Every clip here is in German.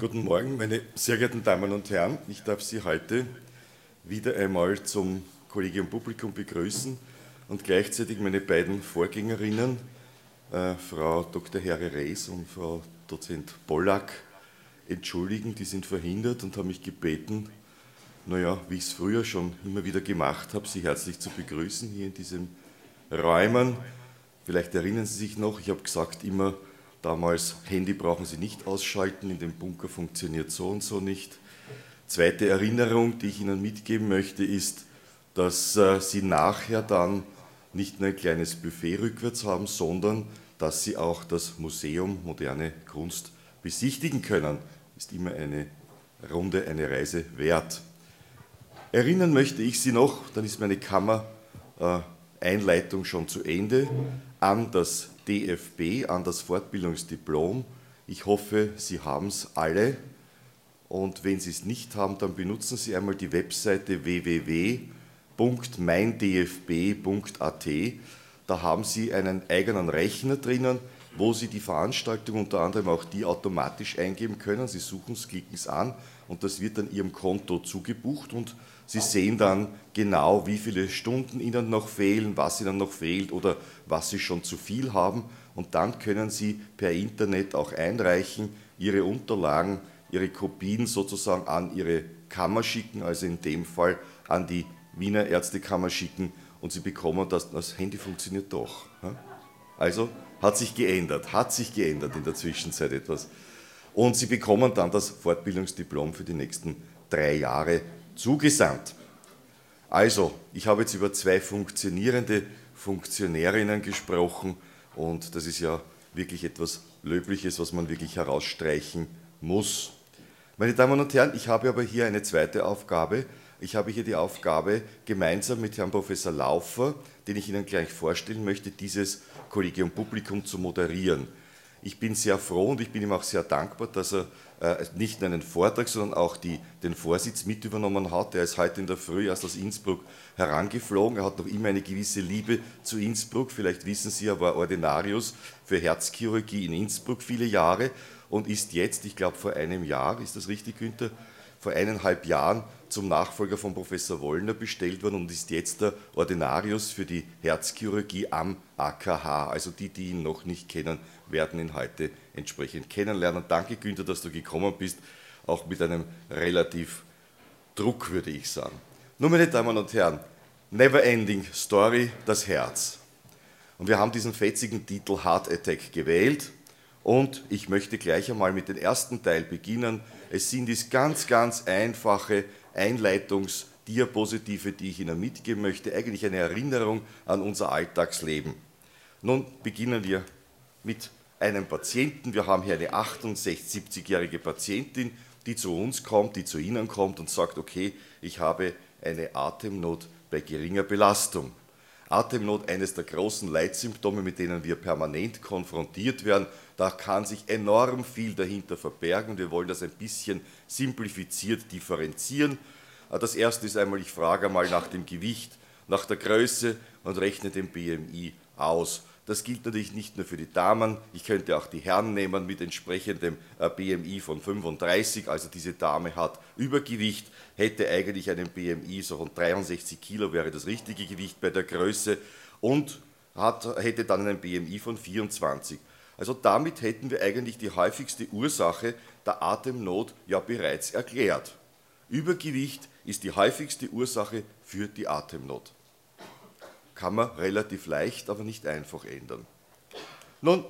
Guten Morgen, meine sehr geehrten Damen und Herren. Ich darf Sie heute wieder einmal zum Kollegium Publikum begrüßen und gleichzeitig meine beiden Vorgängerinnen, äh, Frau Dr. Herre Rees und Frau Dozent Pollack, entschuldigen. Die sind verhindert und haben mich gebeten, naja, wie ich es früher schon immer wieder gemacht habe, Sie herzlich zu begrüßen hier in diesen Räumen. Vielleicht erinnern Sie sich noch, ich habe gesagt immer damals, Handy brauchen Sie nicht ausschalten, in dem Bunker funktioniert so und so nicht. Zweite Erinnerung, die ich Ihnen mitgeben möchte, ist, dass äh, Sie nachher dann nicht nur ein kleines Buffet rückwärts haben, sondern dass Sie auch das Museum Moderne Kunst besichtigen können. Ist immer eine Runde, eine Reise wert. Erinnern möchte ich Sie noch, dann ist meine Kammer-Einleitung schon zu Ende, an das DFB, an das Fortbildungsdiplom. Ich hoffe, Sie haben es alle. Und wenn Sie es nicht haben, dann benutzen Sie einmal die Webseite www.meindfb.at. Da haben Sie einen eigenen Rechner drinnen, wo Sie die Veranstaltung unter anderem auch die automatisch eingeben können. Sie suchen es, klicken es an und das wird dann Ihrem Konto zugebucht und Sie sehen dann genau, wie viele Stunden Ihnen noch fehlen, was Ihnen noch fehlt oder was Sie schon zu viel haben. Und dann können Sie per Internet auch einreichen, Ihre Unterlagen, Ihre Kopien sozusagen an Ihre Kammer schicken, also in dem Fall an die Wiener Ärztekammer schicken und Sie bekommen das, das Handy funktioniert doch. Also hat sich geändert, hat sich geändert in der Zwischenzeit etwas. Und Sie bekommen dann das Fortbildungsdiplom für die nächsten drei Jahre zugesandt. Also, ich habe jetzt über zwei funktionierende Funktionärinnen gesprochen und das ist ja wirklich etwas Löbliches, was man wirklich herausstreichen muss. Meine Damen und Herren, ich habe aber hier eine zweite Aufgabe. Ich habe hier die Aufgabe, gemeinsam mit Herrn Professor Laufer, den ich Ihnen gleich vorstellen möchte, dieses Kollegium Publikum zu moderieren. Ich bin sehr froh und ich bin ihm auch sehr dankbar, dass er äh, nicht nur einen Vortrag, sondern auch die, den Vorsitz mit übernommen hat. Er ist heute in der Früh erst aus Innsbruck herangeflogen. Er hat noch immer eine gewisse Liebe zu Innsbruck. Vielleicht wissen Sie, er war Ordinarius für Herzchirurgie in Innsbruck viele Jahre und ist jetzt, ich glaube vor einem Jahr, ist das richtig, Günther, vor eineinhalb Jahren zum Nachfolger von Professor Wollner bestellt worden und ist jetzt der Ordinarius für die Herzchirurgie am AKH. Also die, die ihn noch nicht kennen, werden ihn heute entsprechend kennenlernen. Danke, Günther, dass du gekommen bist, auch mit einem relativ Druck, würde ich sagen. Nun, meine Damen und Herren, Never Ending Story, das Herz. Und wir haben diesen fetzigen Titel Heart Attack gewählt. Und ich möchte gleich einmal mit dem ersten Teil beginnen. Es sind dies ganz, ganz einfache Einleitungsdiapositive, die ich Ihnen mitgeben möchte. Eigentlich eine Erinnerung an unser Alltagsleben. Nun beginnen wir mit einem Patienten. Wir haben hier eine 68, 70-jährige Patientin, die zu uns kommt, die zu Ihnen kommt und sagt, okay, ich habe eine Atemnot bei geringer Belastung. Atemnot, eines der großen Leitsymptome, mit denen wir permanent konfrontiert werden. Da kann sich enorm viel dahinter verbergen. Wir wollen das ein bisschen simplifiziert differenzieren. Das erste ist einmal, ich frage einmal nach dem Gewicht, nach der Größe und rechne den BMI aus. Das gilt natürlich nicht nur für die Damen, ich könnte auch die Herren nehmen mit entsprechendem äh, BMI von 35, also diese Dame hat Übergewicht, hätte eigentlich einen BMI so von 63 Kilo wäre das richtige Gewicht bei der Größe und hat, hätte dann einen BMI von 24. Also damit hätten wir eigentlich die häufigste Ursache der Atemnot ja bereits erklärt. Übergewicht ist die häufigste Ursache für die Atemnot kann man relativ leicht, aber nicht einfach ändern. Nun,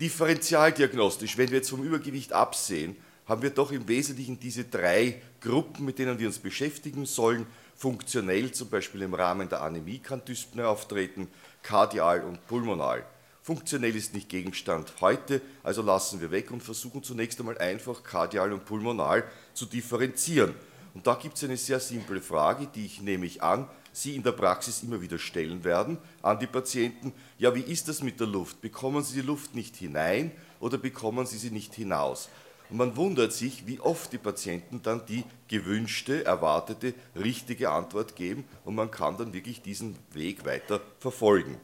differentialdiagnostisch, wenn wir jetzt vom Übergewicht absehen, haben wir doch im Wesentlichen diese drei Gruppen, mit denen wir uns beschäftigen sollen. Funktionell zum Beispiel im Rahmen der Anämie kann Dyspnoe auftreten, kardial und pulmonal. Funktionell ist nicht Gegenstand heute, also lassen wir weg und versuchen zunächst einmal einfach kardial und pulmonal zu differenzieren. Und da gibt es eine sehr simple Frage, die ich nämlich an Sie in der Praxis immer wieder stellen werden an die Patienten. Ja, wie ist das mit der Luft? Bekommen Sie die Luft nicht hinein oder bekommen Sie sie nicht hinaus? Und man wundert sich, wie oft die Patienten dann die gewünschte, erwartete, richtige Antwort geben und man kann dann wirklich diesen Weg weiter verfolgen.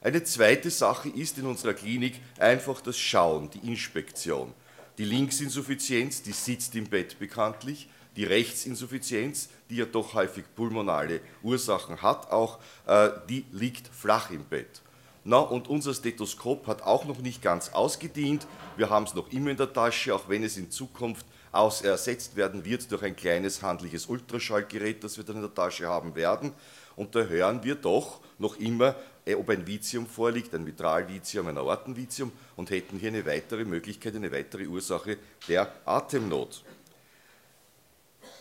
Eine zweite Sache ist in unserer Klinik einfach das Schauen, die Inspektion. Die Linksinsuffizienz, die sitzt im Bett bekanntlich, die Rechtsinsuffizienz, die ja doch häufig pulmonale Ursachen hat, auch äh, die liegt flach im Bett. Na, und unser Stethoskop hat auch noch nicht ganz ausgedient. Wir haben es noch immer in der Tasche, auch wenn es in Zukunft aus ersetzt werden wird durch ein kleines handliches Ultraschallgerät, das wir dann in der Tasche haben werden. Und da hören wir doch noch immer, äh, ob ein Vitium vorliegt, ein Mitralvitium, ein Aortenvitium und hätten hier eine weitere Möglichkeit, eine weitere Ursache der Atemnot.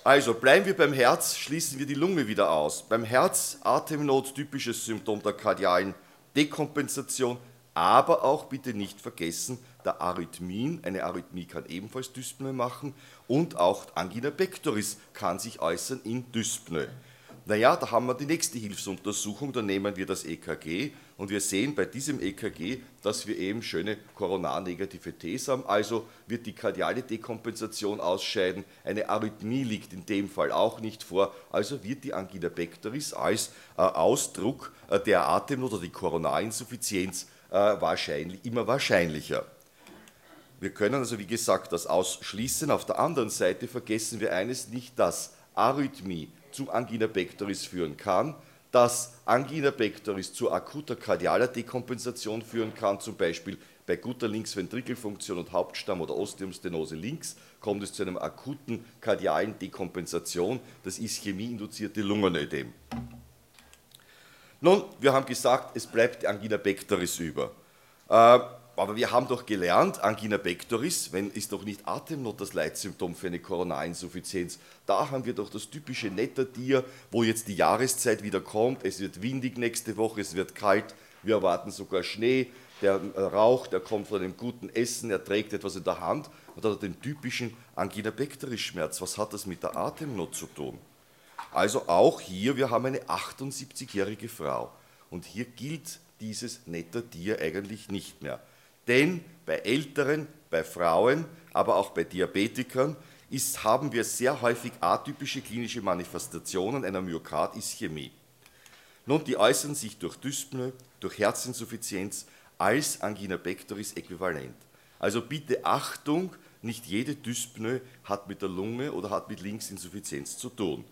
Also bleiben wir beim Herz, schließen wir die Lunge wieder aus. Beim Herz Atemnot, typisches Symptom der kardialen Dekompensation, aber auch bitte nicht vergessen der Arrhythmien. Eine Arrhythmie kann ebenfalls Dyspnoe machen und auch Angina pectoris kann sich äußern in Dyspnoe. Naja, da haben wir die nächste Hilfsuntersuchung, da nehmen wir das EKG und wir sehen bei diesem EKG, dass wir eben schöne koronarnegative Ts haben, also wird die kardiale Dekompensation ausscheiden, eine Arrhythmie liegt in dem Fall auch nicht vor, also wird die Angina pectoris als äh, Ausdruck äh, der Atemnot oder die Koronarinsuffizienz äh, wahrscheinlich, immer wahrscheinlicher. Wir können also, wie gesagt, das ausschließen. Auf der anderen Seite vergessen wir eines nicht, dass Arrhythmie zu Angina pectoris führen kann, dass Angina pectoris zu akuter kardialer Dekompensation führen kann, zum Beispiel bei guter Linksventrikelfunktion und Hauptstamm oder Osteumstenose links kommt es zu einer akuten kardialen Dekompensation, das Ischämie-induzierte Lungenödem. Nun, wir haben gesagt, es bleibt Angina pectoris über. Äh, aber wir haben doch gelernt, Angina pectoris, wenn ist doch nicht Atemnot das Leitsymptom für eine Koronarinsuffizienz. Da haben wir doch das typische Nettertier, wo jetzt die Jahreszeit wieder kommt. Es wird windig nächste Woche, es wird kalt, wir erwarten sogar Schnee. Der äh, Rauch, der kommt von einem guten Essen, er trägt etwas in der Hand und hat den typischen Angina pectoris Schmerz. Was hat das mit der Atemnot zu tun? Also auch hier, wir haben eine 78-jährige Frau und hier gilt dieses Nettertier eigentlich nicht mehr. Denn bei Älteren, bei Frauen, aber auch bei Diabetikern ist, haben wir sehr häufig atypische klinische Manifestationen einer Myokardischämie. Nun, die äußern sich durch Dyspnoe, durch Herzinsuffizienz als Angina pectoris äquivalent. Also bitte Achtung, nicht jede Dyspnoe hat mit der Lunge oder hat mit Linksinsuffizienz zu tun.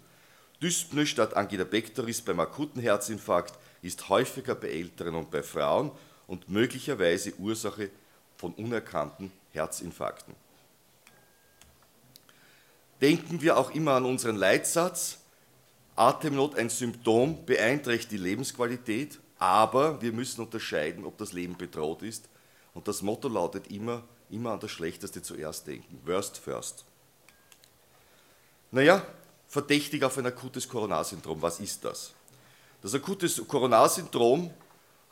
Dyspnoe statt Angina pectoris beim akuten Herzinfarkt ist häufiger bei Älteren und bei Frauen und möglicherweise Ursache von unerkannten Herzinfarkten. Denken wir auch immer an unseren Leitsatz, Atemnot ein Symptom beeinträchtigt die Lebensqualität, aber wir müssen unterscheiden, ob das Leben bedroht ist. Und das Motto lautet immer, immer an das Schlechteste zuerst denken. Worst first. Naja, verdächtig auf ein akutes Koronarsyndrom. Was ist das? Das akute Koronarsyndrom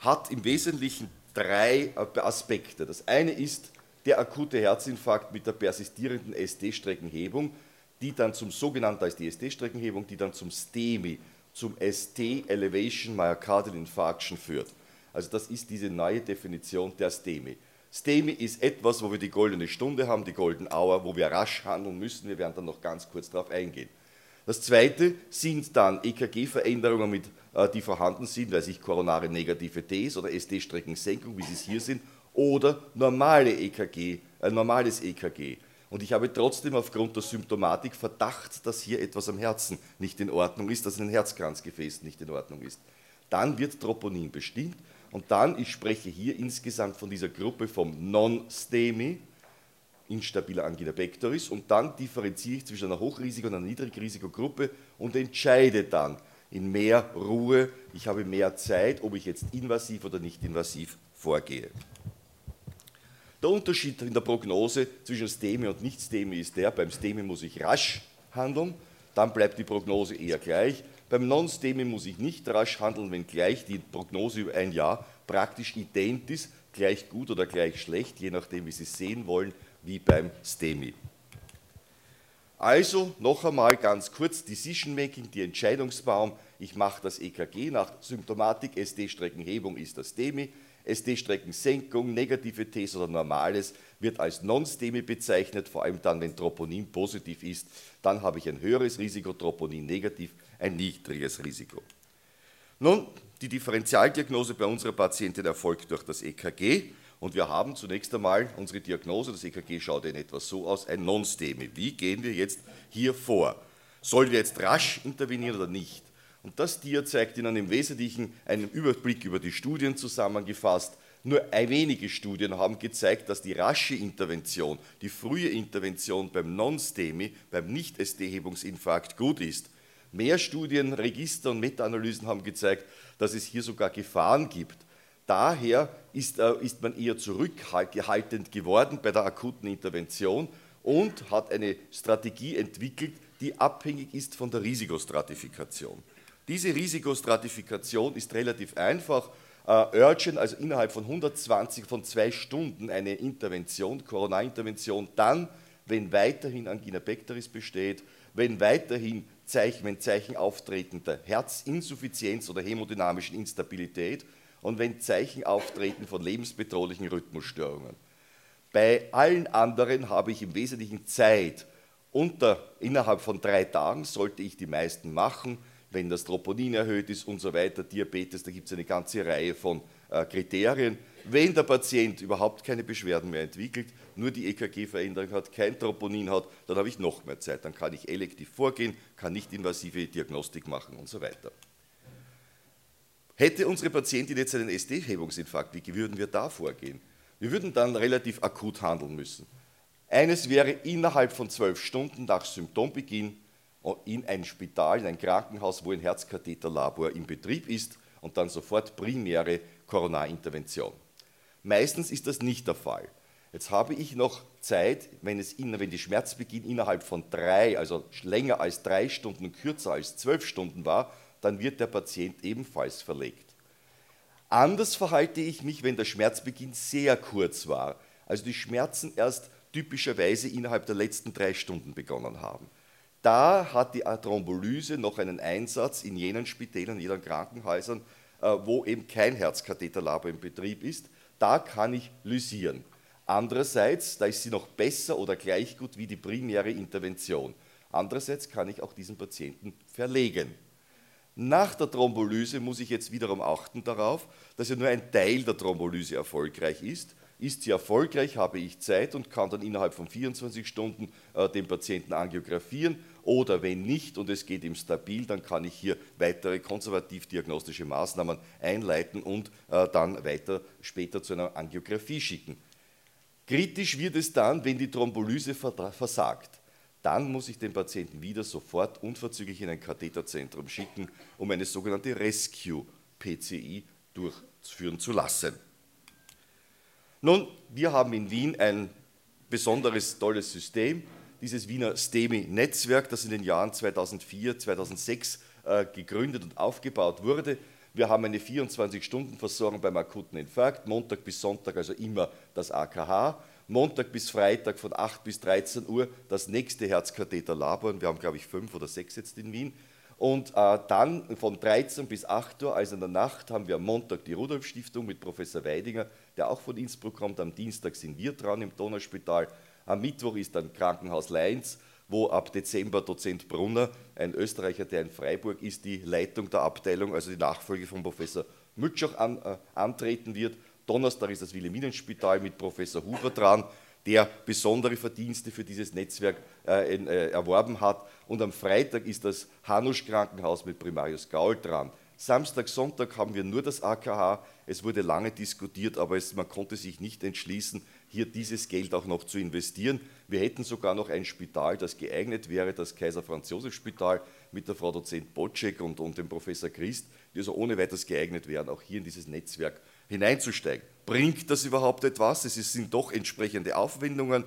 hat im Wesentlichen drei Aspekte. Das eine ist der akute Herzinfarkt mit der persistierenden ST-Streckenhebung, die dann zum sogenannten, als die ST-Streckenhebung, die dann zum STEMI, zum ST Elevation Myocardial Infarction führt. Also das ist diese neue Definition der STEMI. STEMI ist etwas, wo wir die goldene Stunde haben, die Golden Hour, wo wir rasch handeln müssen. Wir werden dann noch ganz kurz darauf eingehen. Das zweite sind dann EKG-Veränderungen mit die vorhanden sind, weil sich koronare negative Ts oder ST-Streckensenkung, wie sie es hier sind, oder normale EKG, äh, normales EKG. Und ich habe trotzdem aufgrund der Symptomatik Verdacht, dass hier etwas am Herzen nicht in Ordnung ist, dass ein Herzkranzgefäß nicht in Ordnung ist. Dann wird Troponin bestimmt und dann, ich spreche hier insgesamt von dieser Gruppe vom Non-STEMI, instabiler Angina pectoris, und dann differenziere ich zwischen einer Hochrisiko- und einer Niedrigrisikogruppe und entscheide dann, in mehr Ruhe, ich habe mehr Zeit, ob ich jetzt invasiv oder nicht invasiv vorgehe. Der Unterschied in der Prognose zwischen STEMI und Nicht-STEMI ist der, beim STEMI muss ich rasch handeln, dann bleibt die Prognose eher gleich. Beim Non-STEMI muss ich nicht rasch handeln, wenngleich die Prognose über ein Jahr praktisch ident ist, gleich gut oder gleich schlecht, je nachdem, wie Sie sehen wollen, wie beim STEMI. Also noch einmal ganz kurz, Decision Making, die Entscheidungsbaum. Ich mache das EKG nach Symptomatik, SD-Streckenhebung ist das STEMI, SD-Streckensenkung, negative Ts oder normales wird als Non-STEMI bezeichnet, vor allem dann, wenn Troponin positiv ist, dann habe ich ein höheres Risiko, Troponin negativ, ein niedriges Risiko. Nun, die Differentialdiagnose bei unserer Patientin erfolgt durch das EKG Und wir haben zunächst einmal unsere Diagnose, das EKG schaut in etwa so aus, ein Non-STEMI. Wie gehen wir jetzt hier vor? Sollen wir jetzt rasch intervenieren oder nicht? Und das Dia zeigt Ihnen im Wesentlichen einen Überblick über die Studien zusammengefasst. Nur wenige Studien haben gezeigt, dass die rasche Intervention, die frühe Intervention beim Non-STEMI, beim Nicht-ST-Hebungsinfarkt gut ist. Mehr Studien, Register und Meta-Analysen haben gezeigt, dass es hier sogar Gefahren gibt. Daher ist, äh, ist man eher zurückhaltend geworden bei der akuten Intervention und hat eine Strategie entwickelt, die abhängig ist von der Risikostratifikation. Diese Risikostratifikation ist relativ einfach. Äh, urgent, also innerhalb von 120 von zwei Stunden eine Intervention, Corona-Intervention, dann, wenn weiterhin Angina pectoris besteht, wenn weiterhin Zeichen, wenn Zeichen auftreten der Herzinsuffizienz oder hämodynamischen Instabilität und wenn Zeichen auftreten von lebensbedrohlichen Rhythmusstörungen. Bei allen anderen habe ich im Wesentlichen Zeit. Unter, innerhalb von drei Tagen sollte ich die meisten machen wenn das Troponin erhöht ist und so weiter, Diabetes, da gibt es eine ganze Reihe von äh, Kriterien. Wenn der Patient überhaupt keine Beschwerden mehr entwickelt, nur die EKG-Veränderung hat, kein Troponin hat, dann habe ich noch mehr Zeit. Dann kann ich elektiv vorgehen, kann nicht invasive Diagnostik machen und so weiter. Hätte unsere Patientin jetzt einen ST-Hebungsinfarkt, wie würden wir da vorgehen? Wir würden dann relativ akut handeln müssen. Eines wäre innerhalb von zwölf Stunden nach Symptombeginn in ein Spital, in ein Krankenhaus, wo ein Herzkatheterlabor in Betrieb ist und dann sofort primäre Coronarintervention. Meistens ist das nicht der Fall. Jetzt habe ich noch Zeit, wenn, es wenn die Schmerzbeginn innerhalb von drei, also länger als drei Stunden und kürzer als zwölf Stunden war, dann wird der Patient ebenfalls verlegt. Anders verhalte ich mich, wenn der Schmerzbeginn sehr kurz war, also die Schmerzen erst typischerweise innerhalb der letzten drei Stunden begonnen haben. Da hat die Thrombolyse noch einen Einsatz in jenen Spitälern, in jenen Krankenhäusern, äh, wo eben kein Herzkatheterlabor in Betrieb ist. Da kann ich lysieren. Andererseits, da ist sie noch besser oder gleich gut wie die primäre Intervention. Andererseits kann ich auch diesen Patienten verlegen. Nach der Thrombolyse muss ich jetzt wiederum achten darauf, dass ja nur ein Teil der Thrombolyse erfolgreich ist. Ist sie erfolgreich, habe ich Zeit und kann dann innerhalb von 24 Stunden äh, den Patienten angiografieren oder wenn nicht und es geht ihm stabil, dann kann ich hier weitere konservativ-diagnostische Maßnahmen einleiten und äh, dann weiter später zu einer Angiografie schicken. Kritisch wird es dann, wenn die Thrombolyse versagt. Dann muss ich den Patienten wieder sofort unverzüglich in ein Katheterzentrum schicken, um eine sogenannte Rescue-PCI durchführen zu lassen. Nun, wir haben in Wien ein besonderes, tolles System dieses Wiener STEMI-Netzwerk, das in den Jahren 2004, 2006 äh, gegründet und aufgebaut wurde. Wir haben eine 24-Stunden-Versorgung beim akuten Infarkt, Montag bis Sonntag also immer das AKH, Montag bis Freitag von 8 bis 13 Uhr das nächste Herzkatheterlabor. Wir haben, glaube ich, fünf oder sechs jetzt in Wien. Und äh, dann von 13 bis 8 Uhr, also in der Nacht, haben wir am Montag die Rudolf-Stiftung mit Professor Weidinger, der auch von Innsbruck kommt. Am Dienstag sind wir dran im Donauspital. Am Mittwoch ist dann Krankenhaus Leins, wo ab Dezember Dozent Brunner, ein Österreicher, der in Freiburg ist, die Leitung der Abteilung, also die Nachfolge von Professor Mütschach an, äh, antreten wird. Donnerstag ist das Wilhelminenspital mit Professor Huber dran, der besondere Verdienste für dieses Netzwerk äh, äh, erworben hat. Und am Freitag ist das Hanusch Krankenhaus mit Primarius Gaul dran. Samstag, Sonntag haben wir nur das AKH. Es wurde lange diskutiert, aber es, man konnte sich nicht entschließen, hier dieses Geld auch noch zu investieren. Wir hätten sogar noch ein Spital, das geeignet wäre, das Kaiser Franz Josef Spital mit der Frau Dozent Bocek und, und dem Professor Christ, die also ohne weiteres geeignet wären, auch hier in dieses Netzwerk hineinzusteigen. Bringt das überhaupt etwas? Es sind doch entsprechende Aufwendungen.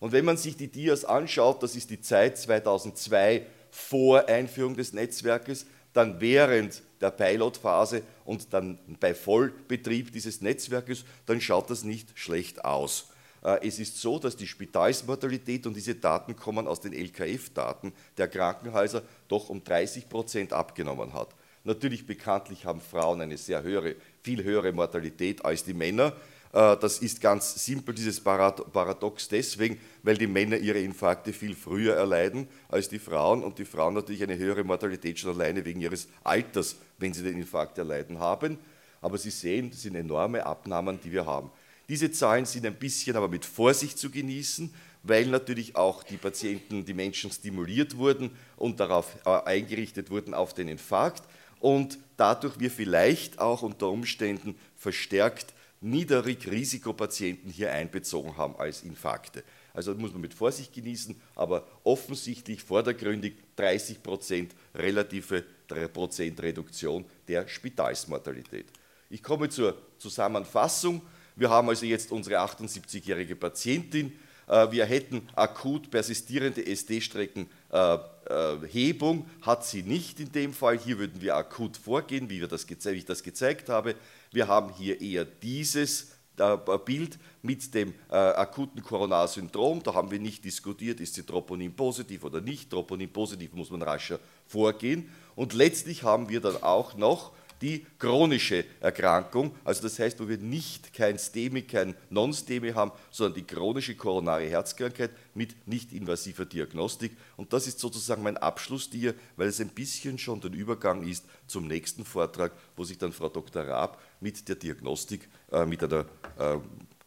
Und wenn man sich die Dias anschaut, das ist die Zeit 2002 vor Einführung des Netzwerkes, dann während der Pilotphase und dann bei Vollbetrieb dieses Netzwerkes, dann schaut das nicht schlecht aus. Äh, es ist so, dass die Spitalsmortalität, und diese Daten kommen aus den LKF-Daten der Krankenhäuser, doch um 30 Prozent abgenommen hat. Natürlich bekanntlich haben Frauen eine sehr höhere, viel höhere Mortalität als die Männer. Äh, das ist ganz simpel, dieses Paradox deswegen, weil die Männer ihre Infarkte viel früher erleiden als die Frauen und die Frauen natürlich eine höhere Mortalität schon alleine wegen ihres Alters, wenn sie den Infarkt erleiden haben. Aber Sie sehen, das sind enorme Abnahmen, die wir haben. Diese Zahlen sind ein bisschen aber mit Vorsicht zu genießen, weil natürlich auch die Patienten, die Menschen stimuliert wurden und darauf äh, eingerichtet wurden auf den Infarkt und dadurch wir vielleicht auch unter Umständen verstärkt Niedrigrisikopatienten hier einbezogen haben als Infarkte. Also das muss man mit Vorsicht genießen, aber offensichtlich vordergründig 30 Prozent relative Prozent Reduktion der Spitalsmortalität. Ich komme zur Zusammenfassung. Wir haben also jetzt unsere 78-jährige Patientin. Äh, wir hätten akut persistierende SD-Streckenhebung, hat sie nicht in dem Fall. Hier würden wir akut vorgehen, wie, wir das, wie ich das gezeigt habe. Wir haben hier eher dieses äh, Bild mit dem äh, akuten Koronarsyndrom. Da haben wir nicht diskutiert, ist sie Troponin positiv oder nicht. Troponin positiv muss man rascher vorgehen. Und letztlich haben wir dann auch noch die chronische Erkrankung, also das heißt, wo wir nicht kein STEMI, kein Non-STEMI haben, sondern die chronische koronare Herzkrankheit mit nicht-invasiver Diagnostik. Und das ist sozusagen mein Abschlussdier, weil es ein bisschen schon der Übergang ist zum nächsten Vortrag, wo sich dann Frau Dr. Raab mit der Diagnostik, äh, mit einer äh,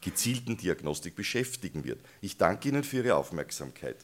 gezielten Diagnostik beschäftigen wird. Ich danke Ihnen für Ihre Aufmerksamkeit.